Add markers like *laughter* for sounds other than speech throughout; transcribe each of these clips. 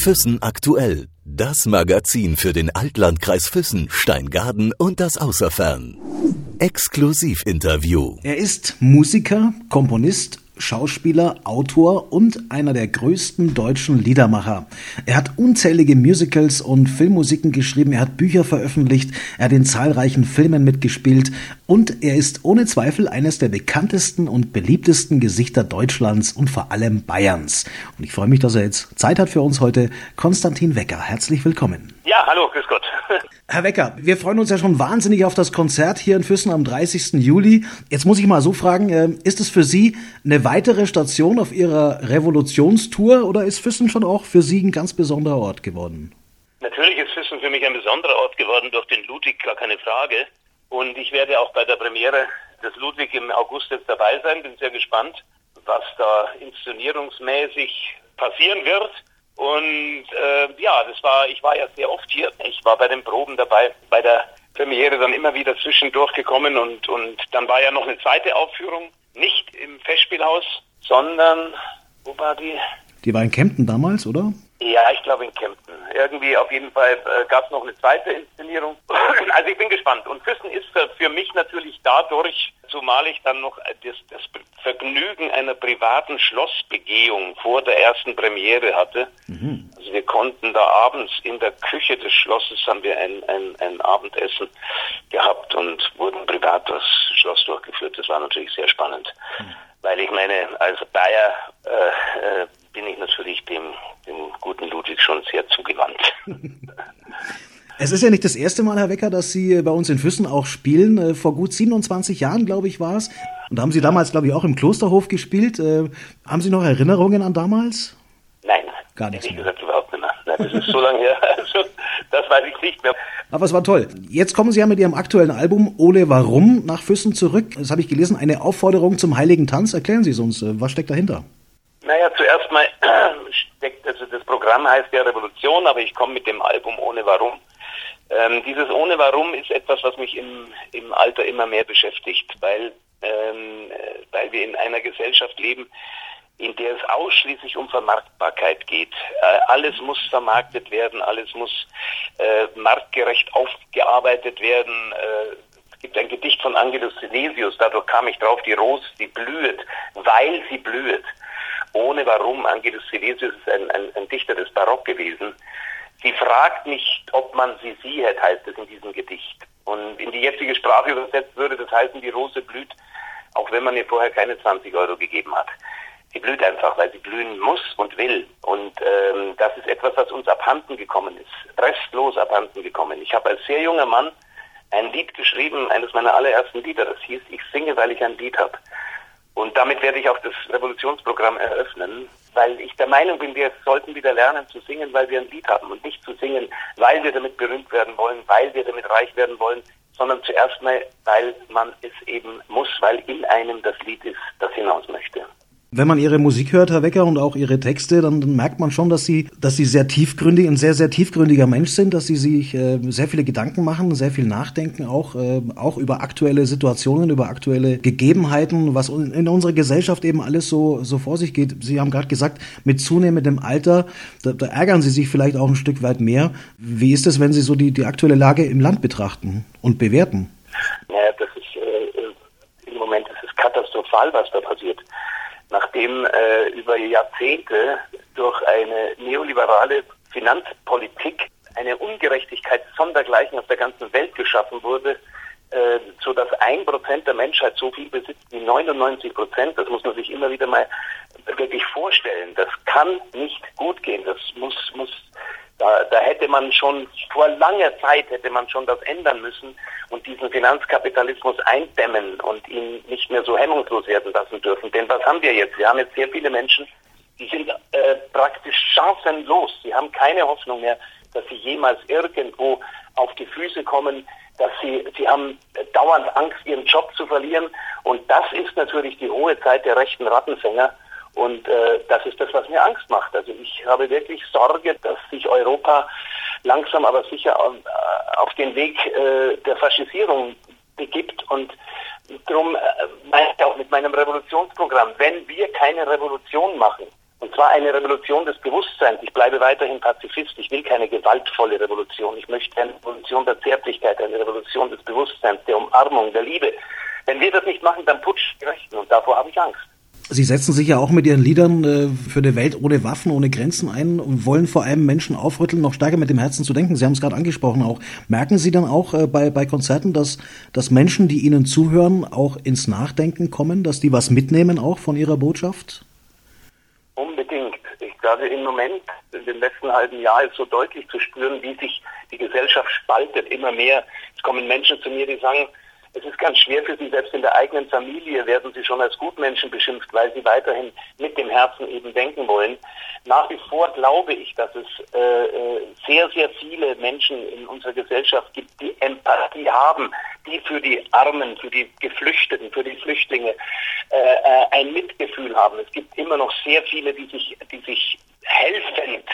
Füssen aktuell. Das Magazin für den Altlandkreis Füssen, Steingaden und das Außerfern. Exklusivinterview. Er ist Musiker, Komponist Schauspieler, Autor und einer der größten deutschen Liedermacher. Er hat unzählige Musicals und Filmmusiken geschrieben, er hat Bücher veröffentlicht, er hat in zahlreichen Filmen mitgespielt und er ist ohne Zweifel eines der bekanntesten und beliebtesten Gesichter Deutschlands und vor allem Bayerns. Und ich freue mich, dass er jetzt Zeit hat für uns heute. Konstantin Wecker, herzlich willkommen. Ja, hallo, grüß Gott. *laughs* Herr Wecker, wir freuen uns ja schon wahnsinnig auf das Konzert hier in Füssen am 30. Juli. Jetzt muss ich mal so fragen, äh, ist es für Sie eine weitere Station auf Ihrer Revolutionstour oder ist Füssen schon auch für Sie ein ganz besonderer Ort geworden? Natürlich ist Füssen für mich ein besonderer Ort geworden durch den Ludwig, gar keine Frage. Und ich werde auch bei der Premiere des Ludwig im August jetzt dabei sein. Bin sehr gespannt, was da inszenierungsmäßig passieren wird. Und äh, ja, das war, ich war ja sehr oft hier. Ich war bei den Proben dabei, bei der Premiere dann immer wieder zwischendurch gekommen und, und dann war ja noch eine zweite Aufführung, nicht im Festspielhaus, sondern wo war die? Die war in Kempten damals, oder? Ja, ich glaube in Kempten. Irgendwie auf jeden Fall äh, gab es noch eine zweite Inszenierung. *clears throat* also ich bin gespannt. Und Füssen ist für, für, mich natürlich dadurch, zumal ich dann noch das, das, Vergnügen einer privaten Schlossbegehung vor der ersten Premiere hatte. Mhm. Also wir konnten da abends in der Küche des Schlosses haben wir ein, ein, ein Abendessen gehabt und wurden privat das Schloss durchgeführt. Das war natürlich sehr spannend. Mhm. Weil ich meine, als Bayer äh, äh, bin ich natürlich dem, dem guten Ludwig schon sehr zugewandt. *laughs* Es ist ja nicht das erste Mal, Herr Wecker, dass Sie bei uns in Füssen auch spielen. Äh, vor gut 27 Jahren, glaube ich, war es. Und da haben Sie damals, glaube ich, auch im Klosterhof gespielt. Äh, haben Sie noch Erinnerungen an damals? Nein. Gar nichts mehr. gesagt, überhaupt nicht mehr. Nein, das ist so lange her. *laughs* Also, das weiß ich nicht mehr. Aber es war toll. Jetzt kommen Sie ja mit Ihrem aktuellen Album Ole Warum nach Füssen zurück. Das habe ich gelesen, eine Aufforderung zum heiligen Tanz. Erklären Sie es uns. Äh, was steckt dahinter? Naja, zuerst mal *clears throat* steckt, also das Programm heißt ja Revolution, aber ich komme mit dem Album ohne Warum. Ähm, dieses ohne Warum ist etwas, was mich im, im Alter immer mehr beschäftigt, weil, ähm, äh, weil wir in einer Gesellschaft leben, in der es ausschließlich um Vermarktbarkeit geht. Äh, alles muss vermarktet werden, alles muss äh, marktgerecht aufgearbeitet werden. Äh, es gibt ein Gedicht von Angelus Silesius, dadurch kam ich drauf, die Rose, die blüht, weil sie blüht ohne Warum. Angelus Silesius ist ein, ein, ein Dichter des Barock gewesen. Sie fragt nicht, ob man sie siehet, heißt es in diesem Gedicht. Und in die jetzige Sprache übersetzt würde das heißen, die Rose blüht, auch wenn man ihr vorher keine 20 Euro gegeben hat. Sie blüht einfach, weil sie blühen muss und will. Und ähm, das ist etwas, was uns abhanden gekommen ist, restlos abhanden gekommen. Ich habe als sehr junger Mann ein Lied geschrieben, eines meiner allerersten Lieder, das hieß Ich singe, weil ich ein Lied habe. Und damit werde ich auch das Revolutionsprogramm eröffnen, weil ich der Meinung bin, wir sollten wieder lernen zu singen, weil wir ein Lied haben und nicht zu singen, weil wir damit berühmt werden wollen, weil wir damit reich werden wollen, sondern zuerst mal, weil man es eben muss, weil in einem das Lied ist, das hinaus möchte. Wenn man ihre Musik hört, Herr Wecker, und auch ihre Texte, dann, dann, merkt man schon, dass sie, dass sie sehr tiefgründig, ein sehr, sehr tiefgründiger Mensch sind, dass sie sich äh, sehr viele Gedanken machen, sehr viel nachdenken, auch, äh, auch über aktuelle Situationen, über aktuelle Gegebenheiten, was in unserer Gesellschaft eben alles so, so vor sich geht. Sie haben gerade gesagt, mit zunehmendem Alter, da, da, ärgern Sie sich vielleicht auch ein Stück weit mehr. Wie ist es, wenn Sie so die, die aktuelle Lage im Land betrachten und bewerten? Naja, das ist, äh, im Moment ist es katastrophal, was da passiert nachdem äh, über Jahrzehnte durch eine neoliberale Finanzpolitik eine Ungerechtigkeit sondergleichen auf der ganzen Welt geschaffen wurde, äh, so dass ein Prozent der Menschheit so viel besitzt wie 99 Prozent. Das muss man sich immer wieder mal wirklich vorstellen. Das kann nicht gut gehen. Das muss, muss hätte man schon vor langer Zeit hätte man schon das ändern müssen und diesen Finanzkapitalismus eindämmen und ihn nicht mehr so hemmungslos werden lassen dürfen. Denn was haben wir jetzt? Wir haben jetzt sehr viele Menschen, die sind äh, praktisch chancenlos. Sie haben keine Hoffnung mehr, dass sie jemals irgendwo auf die Füße kommen, dass sie, sie haben dauernd Angst, ihren Job zu verlieren. Und das ist natürlich die hohe Zeit der rechten Rattenfänger. Und äh, das ist das, was mir Angst macht. Also ich habe wirklich Sorge, dass sich Europa langsam aber sicher auf, äh, auf den Weg äh, der Faschisierung begibt. Und darum äh, meine ich auch mit meinem Revolutionsprogramm, wenn wir keine Revolution machen, Und zwar eine Revolution des Bewusstseins. Ich bleibe weiterhin Pazifist. Ich will keine gewaltvolle Revolution. Ich möchte eine Revolution der Zärtlichkeit, eine Revolution des Bewusstseins, der Umarmung, der Liebe. Wenn wir das nicht machen, dann putsch die Rechten. Und davor habe ich Angst. Sie setzen sich ja auch mit Ihren Liedern äh, für eine Welt ohne Waffen, ohne Grenzen ein und wollen vor allem Menschen aufrütteln, noch stärker mit dem Herzen zu denken. Sie haben es gerade angesprochen auch. Merken Sie dann auch äh, bei, bei Konzerten, dass, dass Menschen, die Ihnen zuhören, auch ins Nachdenken kommen, dass die was mitnehmen auch von Ihrer Botschaft? Unbedingt. Ich glaube, im Moment, in dem letzten halben Jahr, ist so deutlich zu spüren, wie sich die Gesellschaft spaltet. Immer mehr. Es kommen Menschen zu mir, die sagen, es ist ganz schwer für sie, selbst in der eigenen Familie werden sie schon als Gutmenschen beschimpft, weil sie weiterhin mit dem Herzen eben denken wollen. Nach wie vor glaube ich, dass es äh, äh, sehr, sehr viele Menschen in unserer Gesellschaft gibt, die Empathie haben, die für die Armen, für die Geflüchteten, für die Flüchtlinge äh, äh ein Mitgefühl haben. Es gibt immer noch sehr viele, die sich, die sich helfend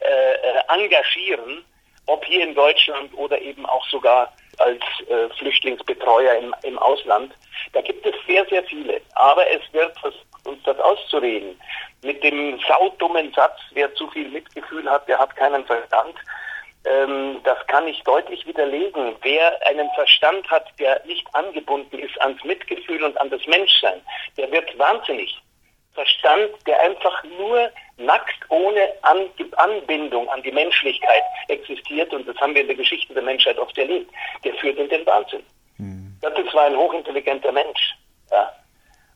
äh, äh, engagieren, ob hier in Deutschland oder eben auch sogar als äh, Flüchtlingsbetreuer im, im Ausland. Da gibt es sehr, sehr viele. Aber es wird uns das auszureden. Mit dem saudummen Satz, wer zu viel Mitgefühl hat, der hat keinen Verstand. Ähm, das kann ich deutlich widerlegen. Wer einen Verstand hat, der nicht angebunden ist ans Mitgefühl und an das Menschsein, der wird wahnsinnig. Verstand, der einfach nur nackt ohne an Anbindung an die Menschlichkeit existiert, und das haben wir in der Geschichte der Menschheit oft erlebt, der führt in den Wahnsinn. Mhm. Das war ein hochintelligenter Mensch. Ja.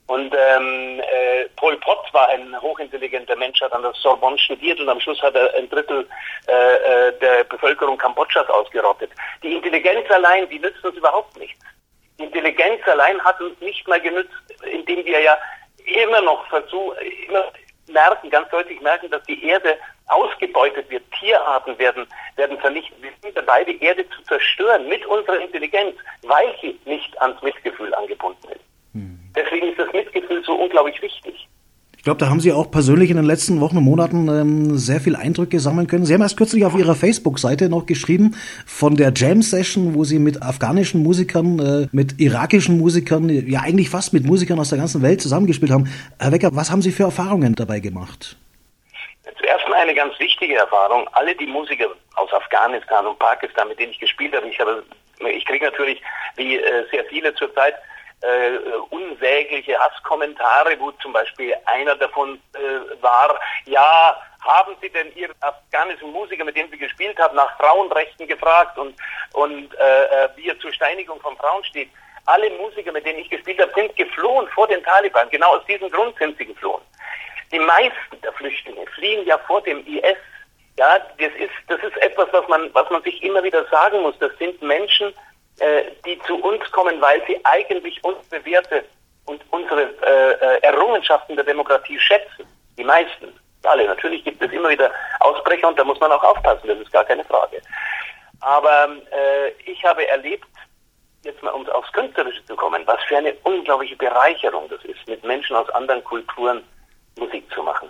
Und ähm, äh, Pol Pot war ein hochintelligenter Mensch, hat an der Sorbonne studiert und am Schluss hat er ein Drittel äh, äh der Bevölkerung Kambodschas ausgerottet. Die Intelligenz allein, die nützt uns überhaupt nichts. Die Intelligenz allein hat uns nicht mal genützt, indem wir ja immer noch versuchen, immer merken, ganz deutlich merken, dass die Erde ausgebeutet wird, Tierarten werden, werden vernichtet. Wir sind dabei, die Erde zu zerstören mit unserer Intelligenz, weil sie nicht ans Mitgefühl angebunden ist. Hm. Deswegen ist das Mitgefühl so unglaublich wichtig. Ich glaube, da haben Sie auch persönlich in den letzten Wochen und Monaten ähm, sehr viel Eindrücke sammeln können. Sie haben erst kürzlich auf Ihrer Facebook-Seite noch geschrieben von der Jam-Session, wo Sie mit afghanischen Musikern, äh, mit irakischen Musikern, ja eigentlich fast mit Musikern aus der ganzen Welt zusammengespielt haben. Herr Wecker, was haben Sie für Erfahrungen dabei gemacht? Zuerst mal eine ganz wichtige Erfahrung. Alle die Musiker aus Afghanistan und Pakistan, mit denen ich gespielt habe, ich habe, ich kriege natürlich, wie äh, sehr viele zurzeit, äh, unsägliche Hasskommentare, wo zum Beispiel einer davon äh, war, ja, haben Sie denn Ihren afghanischen Musiker, mit dem Sie gespielt haben, nach Frauenrechten gefragt und, und äh, äh, wie er zur Steinigung von Frauen steht? Alle Musiker, mit denen ich gespielt habe, sind geflohen vor den Taliban. Genau aus diesem Grund sind sie geflohen. Die meisten der Flüchtlinge fliehen ja vor dem IS. Ja, das ist, das ist etwas, was man, was man sich immer wieder sagen muss. Das sind Menschen, äh, die zu uns kommen, weil sie eigentlich unsere Werte und unsere äh, äh, Errungenschaften der Demokratie schätzen. Die meisten. Alle. Natürlich gibt es immer wieder Ausbrecher und da muss man auch aufpassen, das ist gar keine Frage. Aber äh, ich habe erlebt, jetzt mal um aufs Künstlerische zu kommen, was für eine unglaubliche Bereicherung das ist, mit Menschen aus anderen Kulturen Musik zu machen.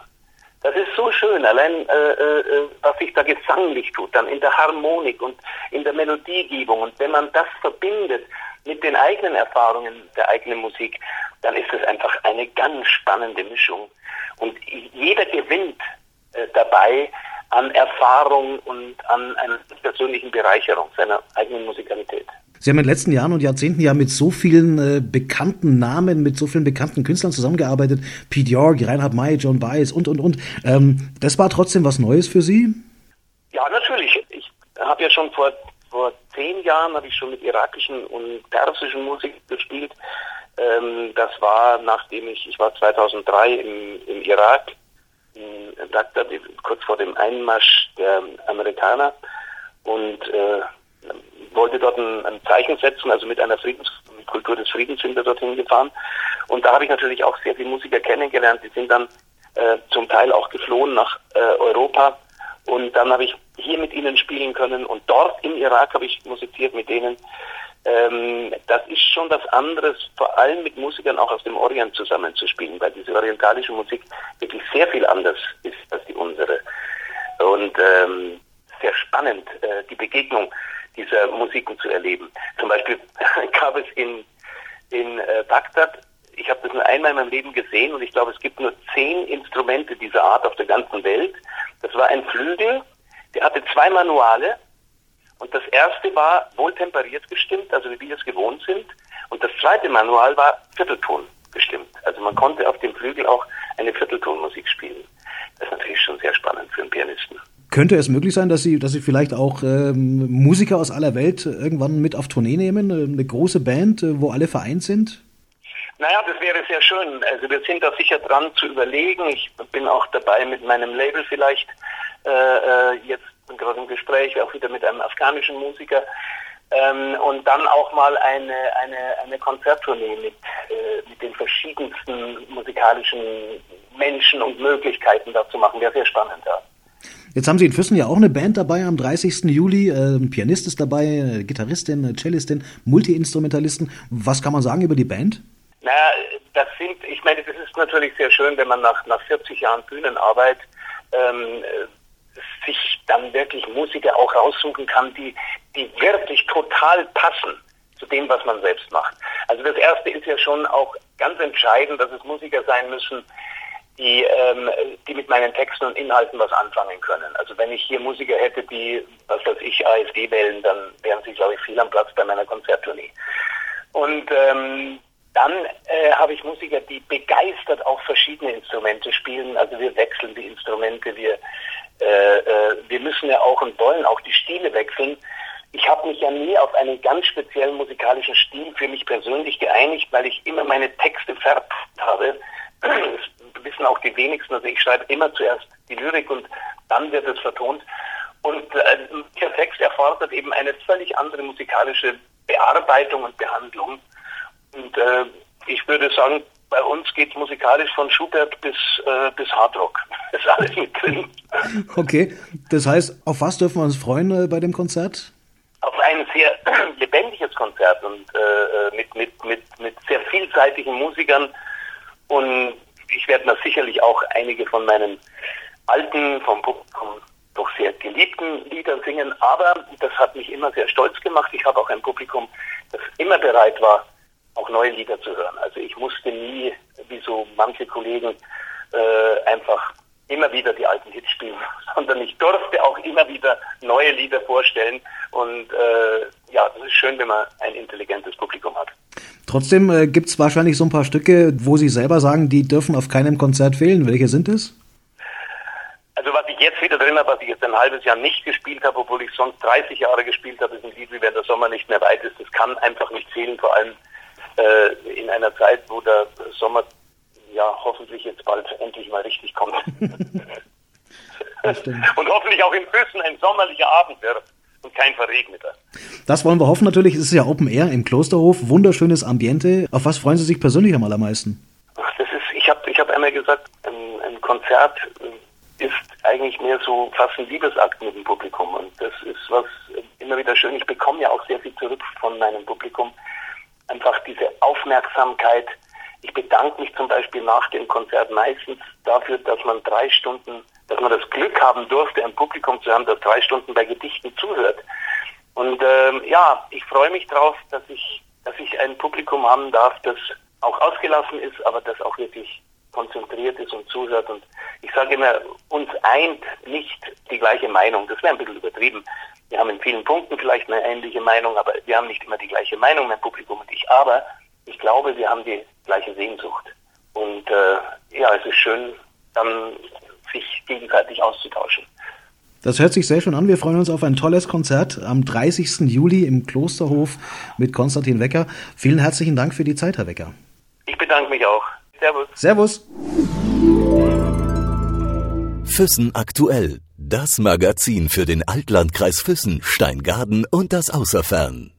Das ist so schön, allein äh, äh, was sich da gesanglich tut, dann in der Harmonik und in der Melodiegebung. Und wenn man das verbindet mit den eigenen Erfahrungen der eigenen Musik, dann ist es einfach eine ganz spannende Mischung. Und jeder gewinnt äh, dabei an Erfahrung und an einer persönlichen Bereicherung seiner eigenen Musikalität. Sie haben in den letzten Jahren und Jahrzehnten ja mit so vielen äh, bekannten Namen, mit so vielen bekannten Künstlern zusammengearbeitet. Pete York, Reinhard May, John Baez und, und, und. Ähm, das war trotzdem was Neues für Sie? Ja, natürlich. Ich habe ja schon vor, vor zehn Jahren habe ich schon mit irakischen und persischen Musik gespielt. Ähm, das war, nachdem ich, ich war 2003 im, im Irak, in Bagdad, kurz vor dem Einmarsch der Amerikaner und äh, wollte dort ein, ein Zeichen setzen, also mit einer Friedens Kultur des Friedens sind wir dorthin gefahren. Und da habe ich natürlich auch sehr viele Musiker kennengelernt, die sind dann äh, zum Teil auch geflohen nach äh, Europa. Und dann habe ich hier mit ihnen spielen können und dort im Irak habe ich musiziert mit denen. Ähm, das ist schon was anderes, vor allem mit Musikern auch aus dem Orient zusammenzuspielen, weil diese orientalische Musik wirklich sehr viel anders ist als die unsere. Und ähm, sehr spannend, äh, die Begegnung dieser Musiken zu erleben. Zum Beispiel *laughs* gab es in, in äh, Bagdad, ich habe das nur einmal in meinem Leben gesehen und ich glaube, es gibt nur zehn Instrumente dieser Art auf der ganzen Welt. Das war ein Flügel, der hatte zwei Manuale und das erste war wohltemperiert gestimmt, also wie wir es gewohnt sind. Und das zweite Manual war Viertelton gestimmt. Also man konnte auf dem Flügel auch eine Vierteltonmusik spielen. Das ist natürlich schon sehr spannend für einen Pianisten. Könnte es möglich sein, dass Sie, dass Sie vielleicht auch ähm, Musiker aus aller Welt irgendwann mit auf Tournee nehmen? Eine große Band, äh, wo alle vereint sind? Naja, das wäre sehr schön. Also wir sind da sicher dran zu überlegen. Ich bin auch dabei mit meinem Label vielleicht äh, äh jetzt gerade im Gespräch, auch wieder mit einem afghanischen Musiker. Ähm, und dann auch mal eine, eine, eine Konzerttournee mit, äh, mit den verschiedensten musikalischen Menschen und Möglichkeiten da zu machen. Wäre sehr spannend, ja. Jetzt haben Sie in Füssen ja auch eine Band dabei am 30. Juli. Äh, ein Pianist ist dabei, eine Gitarristin, eine Cellistin, Multi-Instrumentalisten. Was kann man sagen über die Band? Naja, das sind, ich meine, das ist natürlich sehr schön, wenn man nach, nach 40 Jahren Bühnenarbeit ähm, sich dann wirklich Musiker auch raussuchen kann, die, die wirklich total passen zu dem, was man selbst macht. Also das Erste ist ja schon auch ganz entscheidend, dass es Musiker sein müssen, die, ähm, die mit meinen Texten und Inhalten was anfangen können. Also wenn ich hier Musiker hätte, die, was weiß ich, AfD wählen, dann wären sie, glaube ich, viel am Platz bei meiner Konzerttournee. Und ähm, dann äh, habe ich Musiker, die begeistert auch verschiedene Instrumente spielen. Also wir wechseln die Instrumente, wir, äh, äh, wir müssen ja auch und wollen auch die Stile wechseln. Ich habe mich ja nie auf einen ganz speziellen musikalischen Stil für mich persönlich geeinigt, weil ich immer meine Texte verpasst habe die wenigsten. Also ich schreibe immer zuerst die Lyrik und dann wird es vertont. Und äh, der Text erfordert eben eine völlig andere musikalische Bearbeitung und Behandlung. Und äh, ich würde sagen, bei uns geht musikalisch von Schubert bis, äh, bis Hardrock. *laughs* Das ist alles mit drin. Okay, das heißt, auf was dürfen wir uns freuen äh, bei dem Konzert? Auf ein sehr *clears throat* lebendiges Konzert und äh, äh, mit, mit, mit, mit sehr vielseitigen Musikern und ich werde da sicherlich auch einige von meinen alten, vom Publikum doch sehr geliebten Liedern singen. Aber das hat mich immer sehr stolz gemacht. Ich habe auch ein Publikum, das immer bereit war, auch neue Lieder zu hören. Also ich musste nie, wie so manche Kollegen, äh, einfach immer wieder die alten Hits spielen, *laughs* sondern ich durfte auch immer wieder neue Lieder vorstellen. Und äh, ja, das ist schön, wenn man ein intelligentes Publikum hat. Trotzdem äh, gibt es wahrscheinlich so ein paar Stücke, wo Sie selber sagen, die dürfen auf keinem Konzert fehlen. Welche sind es? Also was ich jetzt wieder drin habe, was ich jetzt ein halbes Jahr nicht gespielt habe, obwohl ich sonst 30 Jahre gespielt habe, ist ein Lied, wie wenn der Sommer nicht mehr weit ist. Das kann einfach nicht fehlen, vor allem äh, in einer Zeit, wo der Sommer ja hoffentlich jetzt bald endlich mal richtig kommt. *laughs* Und hoffentlich auch in Füssen ein sommerlicher Abend wird und kein verregneter. Das wollen wir hoffen natürlich. Es ist ja Open Air im Klosterhof, wunderschönes Ambiente. Auf was freuen Sie sich persönlich am allermeisten? Ach, das ist, ich habe ich hab einmal gesagt, ein, ein Konzert ist eigentlich mehr so fast ein Liebesakt mit dem Publikum. Und das ist was immer wieder schön. Ich bekomme ja auch sehr viel zurück von meinem Publikum. Einfach diese Aufmerksamkeit. Ich bedanke mich zum Beispiel nach dem Konzert meistens dafür, dass man drei Stunden, dass man das Glück haben durfte, ein Publikum zu haben, das drei Stunden bei Gedichten zuhört. Und ähm, ja, ich freue mich darauf, dass ich, dass ich ein Publikum haben darf, das auch ausgelassen ist, aber das auch wirklich konzentriert ist und zuhört. Und ich sage immer, uns eint nicht die gleiche Meinung. Das wäre ein bisschen übertrieben. Wir haben in vielen Punkten vielleicht eine ähnliche Meinung, aber wir haben nicht immer die gleiche Meinung, mein Publikum und ich. Aber ich glaube, wir haben die gleiche Sehnsucht. Und äh, ja, es ist schön, dann sich gegenseitig auszutauschen. Das hört sich sehr schön an. Wir freuen uns auf ein tolles Konzert am 30. Juli im Klosterhof mit Konstantin Wecker. Vielen herzlichen Dank für die Zeit, Herr Wecker. Ich bedanke mich auch. Servus. Servus. Füssen aktuell. Das Magazin für den Altlandkreis Füssen, Steingaden und das Außerfern.